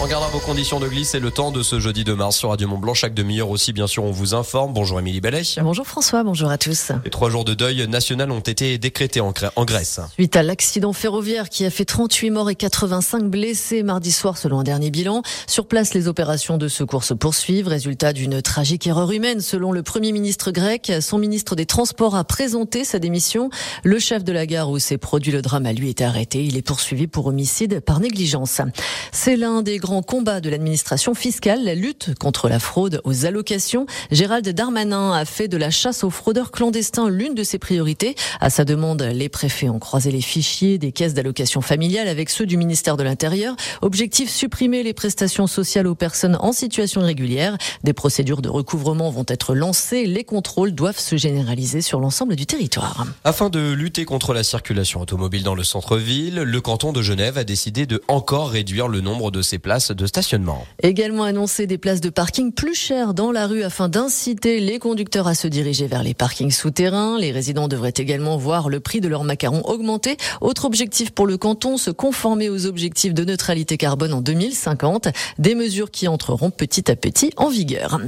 On gardera vos conditions de glisse et le temps de ce jeudi de mars sur Radio Mont Blanc. Chaque demi-heure aussi, bien sûr, on vous informe. Bonjour Émilie Bellet. Bonjour François, bonjour à tous. Les trois jours de deuil national ont été décrétés en, Grèce. Suite à l'accident ferroviaire qui a fait 38 morts et 85 blessés mardi soir selon un dernier bilan. Sur place, les opérations de secours se poursuivent. Résultat d'une tragique erreur humaine selon le premier ministre grec. Son ministre des Transports a présenté sa démission. Le chef de la gare où s'est produit le drame a lui été arrêté. Il est poursuivi pour homicide par négligence. C'est l'un des grand combat de l'administration fiscale, la lutte contre la fraude aux allocations. Gérald Darmanin a fait de la chasse aux fraudeurs clandestins l'une de ses priorités. À sa demande, les préfets ont croisé les fichiers des caisses d'allocations familiales avec ceux du ministère de l'Intérieur. Objectif supprimer les prestations sociales aux personnes en situation irrégulière. Des procédures de recouvrement vont être lancées. Les contrôles doivent se généraliser sur l'ensemble du territoire. Afin de lutter contre la circulation automobile dans le centre-ville, le canton de Genève a décidé de encore réduire le nombre de ses places de stationnement. Également annoncé des places de parking plus chères dans la rue afin d'inciter les conducteurs à se diriger vers les parkings souterrains. Les résidents devraient également voir le prix de leurs macarons augmenter. Autre objectif pour le canton, se conformer aux objectifs de neutralité carbone en 2050. Des mesures qui entreront petit à petit en vigueur.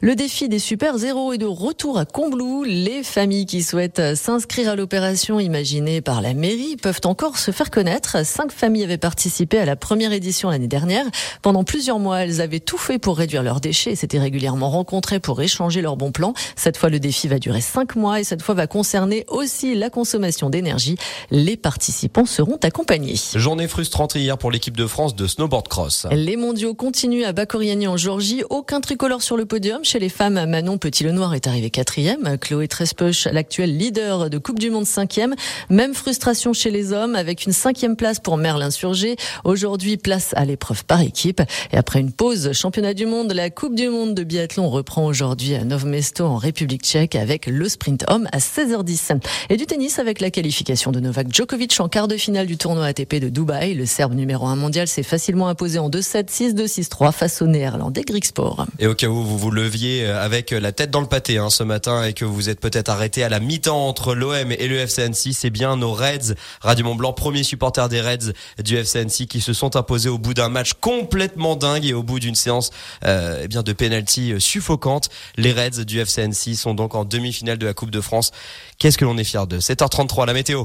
Le défi des super zéros est de retour à Combloux. Les familles qui souhaitent s'inscrire à l'opération imaginée par la mairie peuvent encore se faire connaître. Cinq familles avaient participé à la première édition l'année dernière. Pendant plusieurs mois, elles avaient tout fait pour réduire leurs déchets et s'étaient régulièrement rencontrées pour échanger leurs bons plans. Cette fois, le défi va durer cinq mois et cette fois va concerner aussi la consommation d'énergie. Les participants seront accompagnés. Journée frustrante hier pour l'équipe de France de snowboard cross. Les mondiaux continuent à Bakoriani en Georgie. Aucun tricolore sur le podium. Chez les femmes, Manon Petit-Lenoir est arrivé quatrième. Chloé Trespech, l'actuelle leader de Coupe du Monde cinquième. Même frustration chez les hommes avec une cinquième place pour Merlin Surgé. Aujourd'hui, place à l'épreuve par équipe. Et après une pause, championnat du monde, la Coupe du monde de biathlon reprend aujourd'hui à Novmesto en République tchèque avec le sprint homme à 16h10. Et du tennis avec la qualification de Novak Djokovic en quart de finale du tournoi ATP de Dubaï. Le Serbe numéro 1 mondial s'est facilement imposé en 2-7, 6-2, 6-3 face au néerlandais Grigsport. Et au cas où vous vous leviez avec la tête dans le pâté hein, ce matin et que vous êtes peut-être arrêté à la mi-temps entre l'OM et le FCNC, c'est bien nos Reds, Radio Mont Blanc, premier supporter des Reds du FCNC qui se sont imposés au bout d'un match complètement dingue et au bout d'une séance euh, eh bien de penalty euh, suffocante. Les Reds du FCNC sont donc en demi-finale de la Coupe de France. Qu'est-ce que l'on est fier de 7h33 la météo.